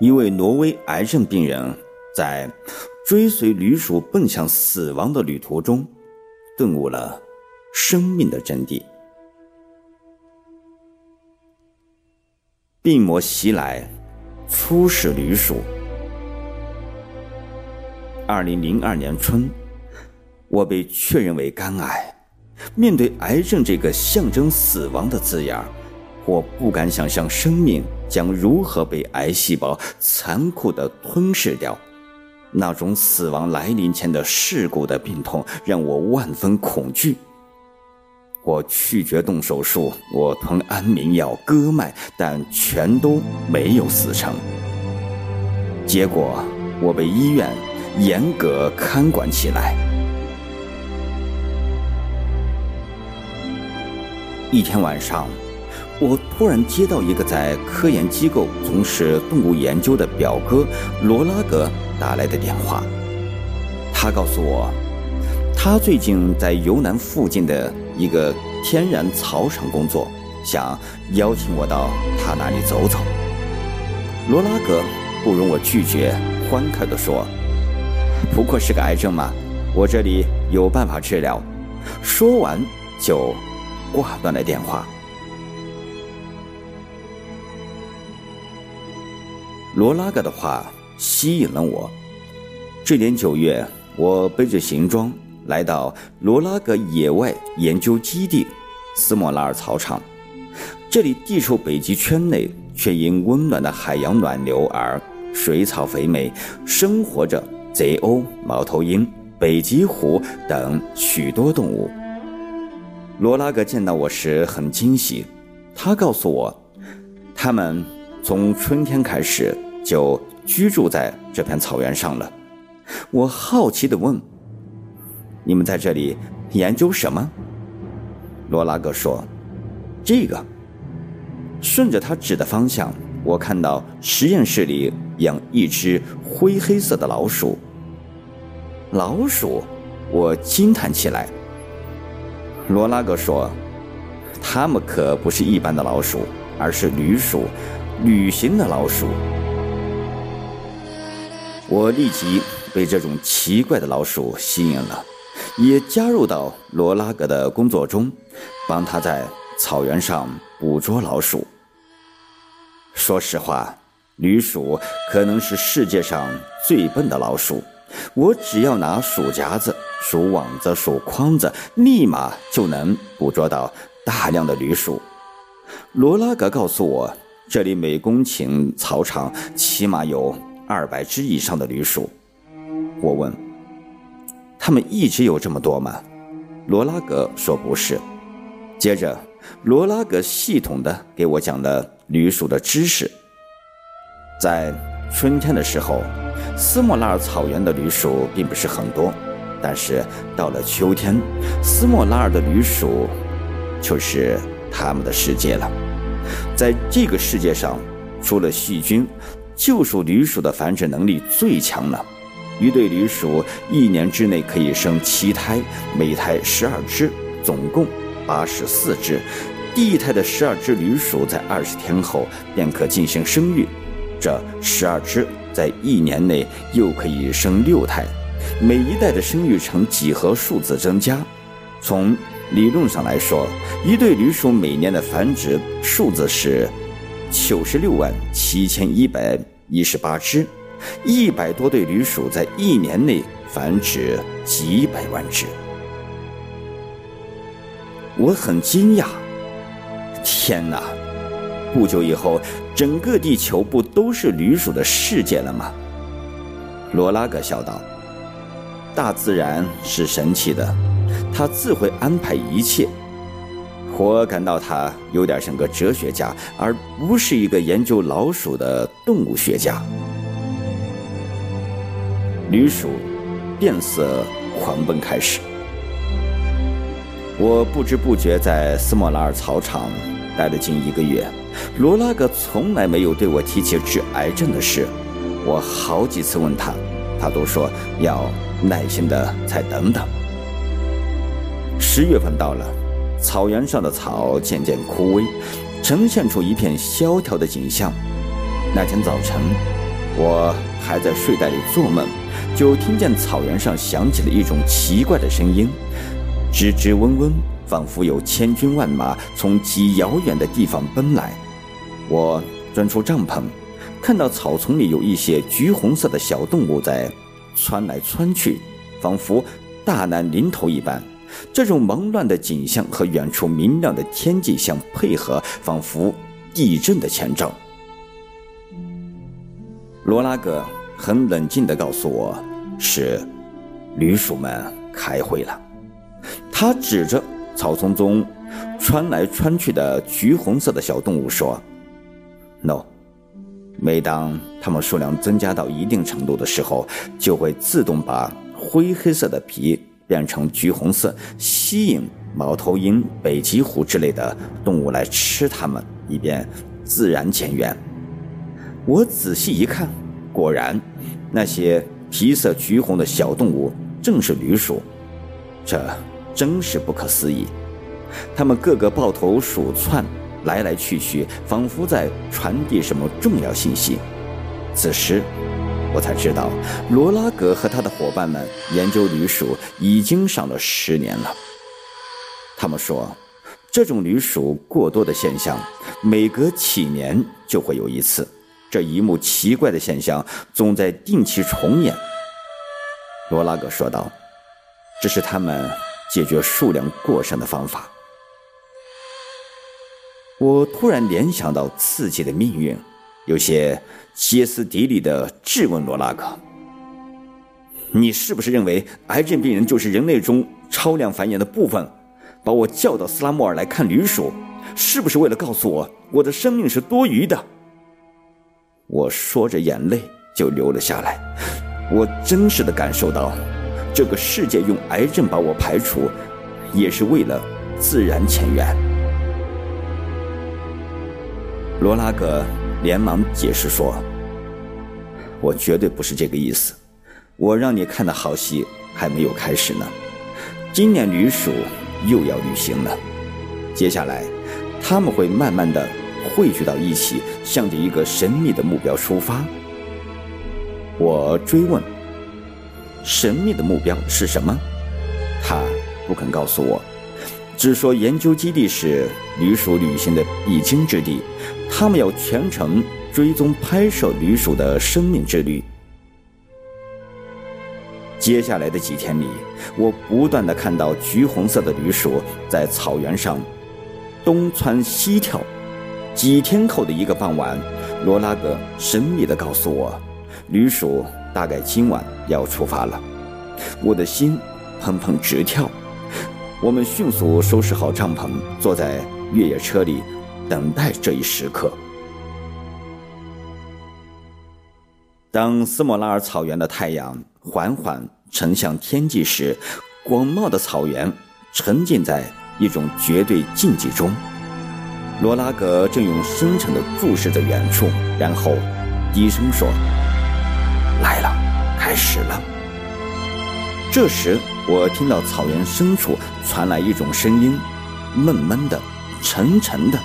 一位挪威癌症病人在追随驴鼠奔向死亡的旅途中，顿悟了生命的真谛。病魔袭来，初始驴鼠。二零零二年春，我被确认为肝癌。面对癌症这个象征死亡的字眼。我不敢想象生命将如何被癌细胞残酷地吞噬掉，那种死亡来临前的噬骨的病痛让我万分恐惧。我拒绝动手术，我吞安眠药、割脉，但全都没有死成。结果，我被医院严格看管起来。一天晚上。我突然接到一个在科研机构从事动物研究的表哥罗拉格打来的电话。他告诉我，他最近在尤南附近的一个天然草场工作，想邀请我到他那里走走。罗拉格不容我拒绝，欢快地说：“不过是个癌症嘛，我这里有办法治疗。”说完就挂断了电话。罗拉格的话吸引了我。这年九月，我背着行装来到罗拉格野外研究基地斯莫拉尔草场。这里地处北极圈内，却因温暖的海洋暖流而水草肥美，生活着贼鸥、猫头鹰、北极狐等许多动物。罗拉格见到我时很惊喜，他告诉我，他们。从春天开始就居住在这片草原上了。我好奇地问：“你们在这里研究什么？”罗拉格说：“这个。”顺着他指的方向，我看到实验室里养一只灰黑色的老鼠。老鼠，我惊叹起来。罗拉格说：“它们可不是一般的老鼠，而是驴鼠。”旅行的老鼠，我立即被这种奇怪的老鼠吸引了，也加入到罗拉格的工作中，帮他在草原上捕捉老鼠。说实话，驴鼠可能是世界上最笨的老鼠，我只要拿鼠夹子、鼠网子、鼠筐子，立马就能捕捉到大量的驴鼠。罗拉格告诉我。这里每公顷草场起码有二百只以上的驴鼠。我问：“他们一直有这么多吗？”罗拉格说：“不是。”接着，罗拉格系统的给我讲了驴鼠的知识。在春天的时候，斯莫拉尔草原的驴鼠并不是很多，但是到了秋天，斯莫拉尔的驴鼠就是他们的世界了。在这个世界上，除了细菌，就属驴鼠的繁殖能力最强了。一对驴鼠一年之内可以生七胎，每胎十二只，总共八十四只。第一胎的十二只驴鼠在二十天后便可进行生育，这十二只在一年内又可以生六胎，每一代的生育呈几何数字增加。从理论上来说，一对驴鼠每年的繁殖数字是九十六万七千一百一十八只，一百多对驴鼠在一年内繁殖几百万只。我很惊讶，天哪！不久以后，整个地球不都是驴鼠的世界了吗？罗拉格笑道：“大自然是神奇的。”它自会安排一切。我感到他有点像个哲学家，而不是一个研究老鼠的动物学家。驴鼠变色狂奔开始。我不知不觉在斯莫拉尔草场待了近一个月。罗拉格从来没有对我提起治癌症的事。我好几次问他，他都说要耐心的再等等。十月份到了，草原上的草渐渐枯萎，呈现出一片萧条的景象。那天早晨，我还在睡袋里做梦，就听见草原上响起了一种奇怪的声音，吱吱嗡嗡，仿佛有千军万马从极遥远的地方奔来。我钻出帐篷，看到草丛里有一些橘红色的小动物在窜来窜去，仿佛大难临头一般。这种忙乱的景象和远处明亮的天际相配合，仿佛地震的前兆。罗拉格很冷静地告诉我：“是驴鼠们开会了。”他指着草丛中穿来穿去的橘红色的小动物说：“No，每当它们数量增加到一定程度的时候，就会自动把灰黑色的皮变成橘红色，吸引猫头鹰、北极狐之类的动物来吃它们，以便自然前缘。”我仔细一看，果然，那些皮色橘红的小动物正是驴鼠，这真是不可思议。它们个个抱头鼠窜，来来去去，仿佛在传递什么重要信息。此时，我才知道，罗拉格和他的伙伴们研究驴鼠已经上了十年了。他们说，这种驴鼠过多的现象，每隔几年就会有一次。这一幕奇怪的现象总在定期重演。罗拉格说道：“这是他们解决数量过剩的方法。”我突然联想到自己的命运，有些歇斯底里的质问罗拉格：“你是不是认为癌症病人就是人类中超量繁衍的部分？把我叫到斯拉莫尔来看驴鼠，是不是为了告诉我我的生命是多余的？”我说着，眼泪就流了下来。我真实的感受到，这个世界用癌症把我排除，也是为了自然前缘。罗拉格连忙解释说：“我绝对不是这个意思。我让你看的好戏还没有开始呢。今年旅鼠又要旅行了，接下来他们会慢慢的。”汇聚到一起，向着一个神秘的目标出发。我追问：“神秘的目标是什么？”他不肯告诉我，只说研究基地是旅鼠旅行的必经之地，他们要全程追踪拍摄驴鼠的生命之旅。接下来的几天里，我不断的看到橘红色的驴鼠在草原上东窜西跳。几天后的一个傍晚，罗拉格神秘的告诉我，驴鼠大概今晚要出发了。我的心砰砰直跳。我们迅速收拾好帐篷，坐在越野车里，等待这一时刻。当斯莫拉尔草原的太阳缓缓沉向天际时，广袤的草原沉浸在一种绝对静寂中。罗拉格正用深沉的注视着远处，然后低声说：“来了，开始了。”这时，我听到草原深处传来一种声音，闷闷的、沉沉的，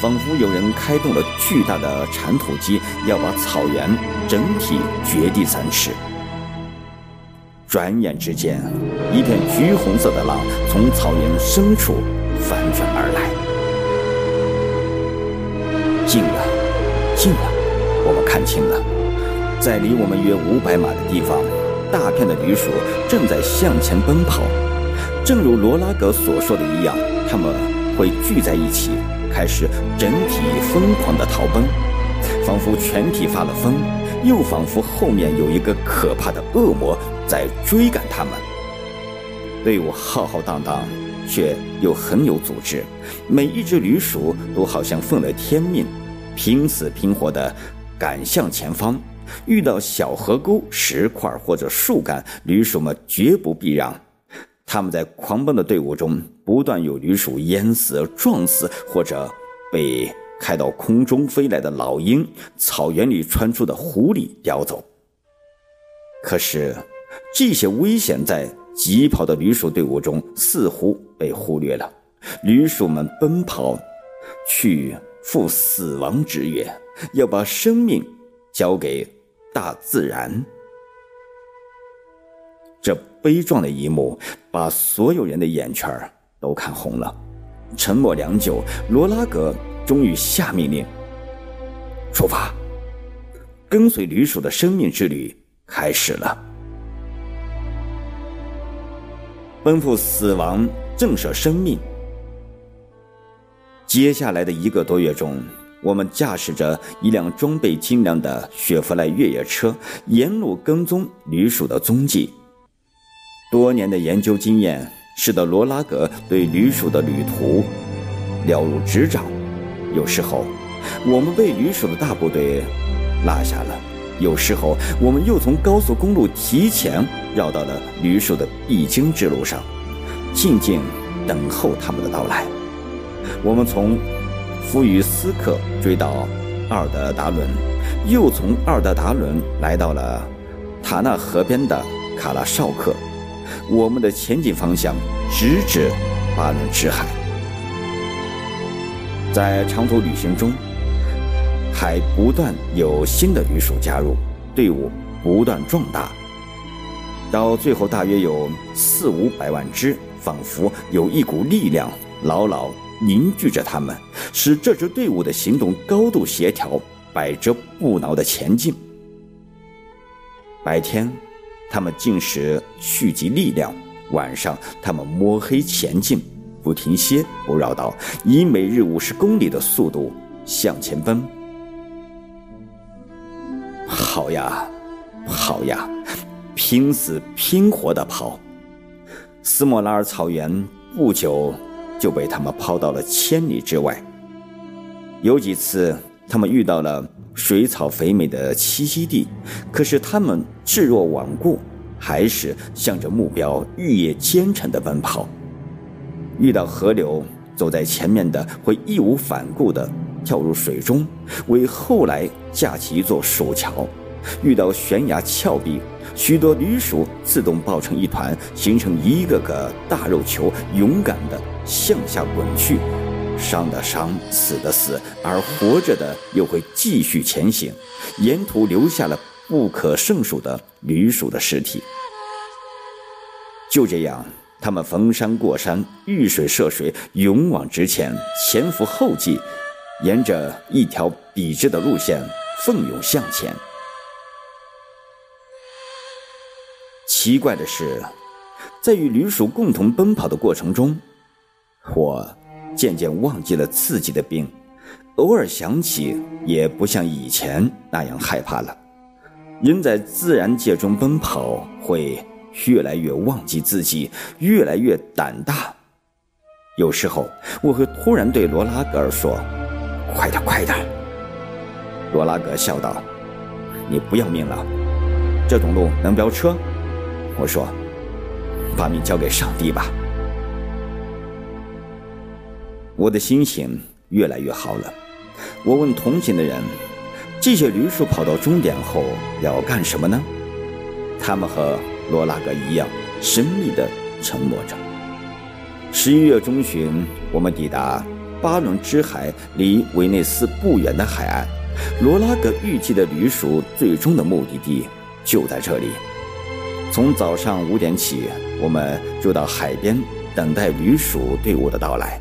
仿佛有人开动了巨大的铲土机，要把草原整体掘地三尺。转眼之间，一片橘红色的浪从草原深处翻卷而来。近了，近了，我们看清了，在离我们约五百码的地方，大片的驴鼠正在向前奔跑。正如罗拉格所说的一样，他们会聚在一起，开始整体疯狂的逃奔，仿佛全体发了疯，又仿佛后面有一个可怕的恶魔在追赶他们。队伍浩浩荡荡，却又很有组织，每一只驴鼠都好像奉了天命。拼死拼活地赶向前方，遇到小河沟、石块或者树干，驴鼠们绝不避让。他们在狂奔的队伍中，不断有驴鼠淹死、撞死，或者被开到空中飞来的老鹰、草原里窜出的狐狸叼走。可是，这些危险在疾跑的驴鼠队伍中似乎被忽略了。驴鼠们奔跑去。赴死亡之约，要把生命交给大自然。这悲壮的一幕把所有人的眼圈都看红了。沉默良久，罗拉格终于下命令：“出发，跟随驴鼠的生命之旅开始了。奔赴死亡，震慑生命。接下来的一个多月中，我们驾驶着一辆装备精良的雪佛兰越野车，沿路跟踪驴鼠的踪迹。多年的研究经验。”使得罗拉格对驴鼠的旅途了如指掌。有时候，我们被驴鼠的大部队落下了；有时候，我们又从高速公路提前绕到了驴鼠的必经之路上，静静等候他们的到来。我们从弗于斯克追到阿尔德达伦，又从阿尔德达伦来到了塔纳河边的卡拉绍克。我们的前进方向直指巴伦支海。在长途旅行中，还不断有新的旅鼠加入，队伍不断壮大，到最后大约有四五百万只，仿佛有一股力量牢牢凝聚着他们，使这支队伍的行动高度协调，百折不挠的前进。白天。他们进食蓄积力量，晚上他们摸黑前进，不停歇，不绕道，以每日五十公里的速度向前奔。跑呀，跑呀，拼死拼活的跑。斯莫拉尔草原不久就被他们抛到了千里之外。有几次，他们遇到了。水草肥美的栖息地，可是它们置若罔顾，还是向着目标日夜兼程的奔跑。遇到河流，走在前面的会义无反顾地跳入水中，为后来架起一座鼠桥；遇到悬崖峭壁，许多驴鼠自动抱成一团，形成一个个大肉球，勇敢地向下滚去。伤的伤，死的死，而活着的又会继续前行，沿途留下了不可胜数的驴鼠的尸体。就这样，他们逢山过山，遇水涉水，勇往直前，前赴后继，沿着一条笔直的路线奋勇向前。奇怪的是，在与驴鼠共同奔跑的过程中，我。渐渐忘记了自己的病，偶尔想起也不像以前那样害怕了。人在自然界中奔跑，会越来越忘记自己，越来越胆大。有时候我会突然对罗拉格尔说：“快点，快点！”罗拉格笑道：“你不要命了？这种路能飙车？”我说：“把命交给上帝吧。”我的心情越来越好了。我问同行的人：“这些驴鼠跑到终点后要干什么呢？”他们和罗拉格一样，神秘地沉默着。十一月中旬，我们抵达巴伦支海离维内斯不远的海岸。罗拉格预计的驴鼠最终的目的地就在这里。从早上五点起，我们就到海边等待驴鼠队伍的到来。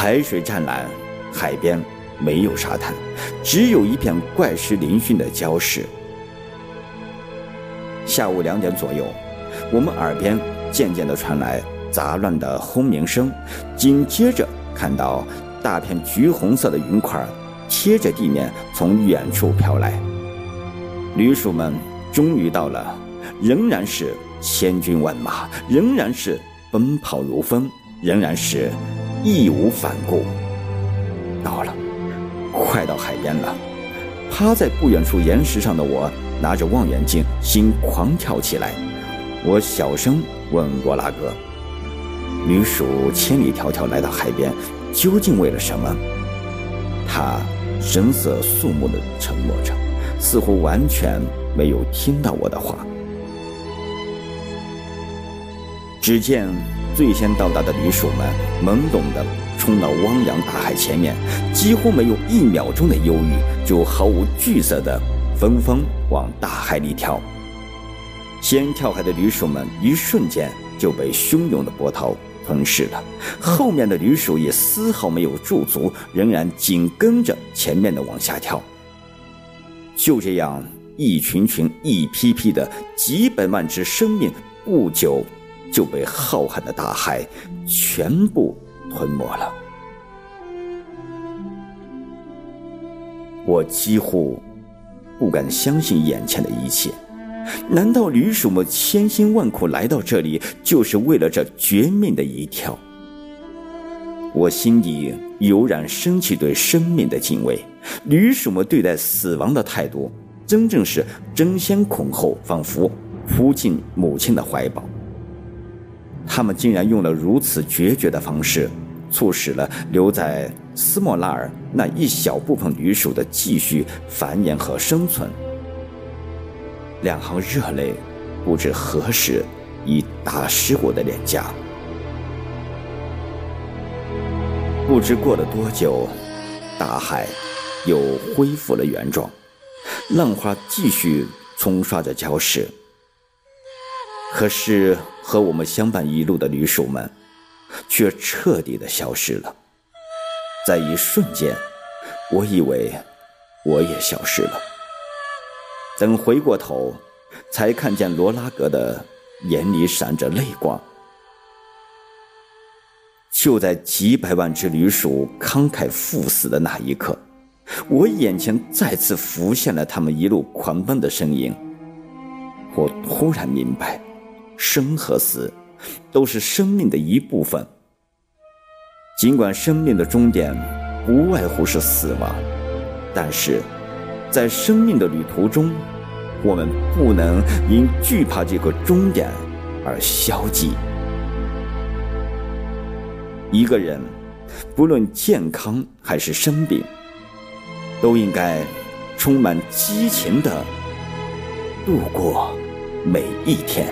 海水湛蓝，海边没有沙滩，只有一片怪石嶙峋的礁石。下午两点左右，我们耳边渐渐地传来杂乱的轰鸣声，紧接着看到大片橘红色的云块贴着地面从远处飘来。驴鼠们终于到了，仍然是千军万马，仍然是奔跑如风，仍然是。义无反顾，到了，快到海边了。趴在不远处岩石上的我，拿着望远镜，心狂跳起来。我小声问罗拉格：“女鼠千里迢迢来到海边，究竟为了什么？”他神色肃穆地沉默着，似乎完全没有听到我的话。只见。最先到达的旅鼠们懵懂的冲到汪洋大海前面，几乎没有一秒钟的犹豫，就毫无惧色的纷纷往大海里跳。先跳海的旅鼠们一瞬间就被汹涌的波涛吞噬了，后面的旅鼠也丝毫没有驻足，仍然紧跟着前面的往下跳。就这样，一群群、一批批的几百万只生命，不久就被浩瀚的大海全部吞没了。我几乎不敢相信眼前的一切。难道驴鼠们千辛万苦来到这里，就是为了这绝命的一跳？我心里油然升起对生命的敬畏。驴鼠们对待死亡的态度，真正是争先恐后，仿佛扑进母亲的怀抱。他们竟然用了如此决绝的方式，促使了留在斯莫拉尔那一小部分驴鼠的继续繁衍和生存。两行热泪，不知何时已打湿我的脸颊。不知过了多久，大海又恢复了原状，浪花继续冲刷着礁石。可是和我们相伴一路的驴鼠们，却彻底的消失了。在一瞬间，我以为我也消失了。等回过头，才看见罗拉格的眼里闪着泪光。就在几百万只驴鼠慷慨赴死的那一刻，我眼前再次浮现了他们一路狂奔的身影。我突然明白，生和死都是生命的一部分。尽管生命的终点不外乎是死亡，但是。在生命的旅途中，我们不能因惧怕这个终点而消极。一个人，不论健康还是生病，都应该充满激情的度过每一天。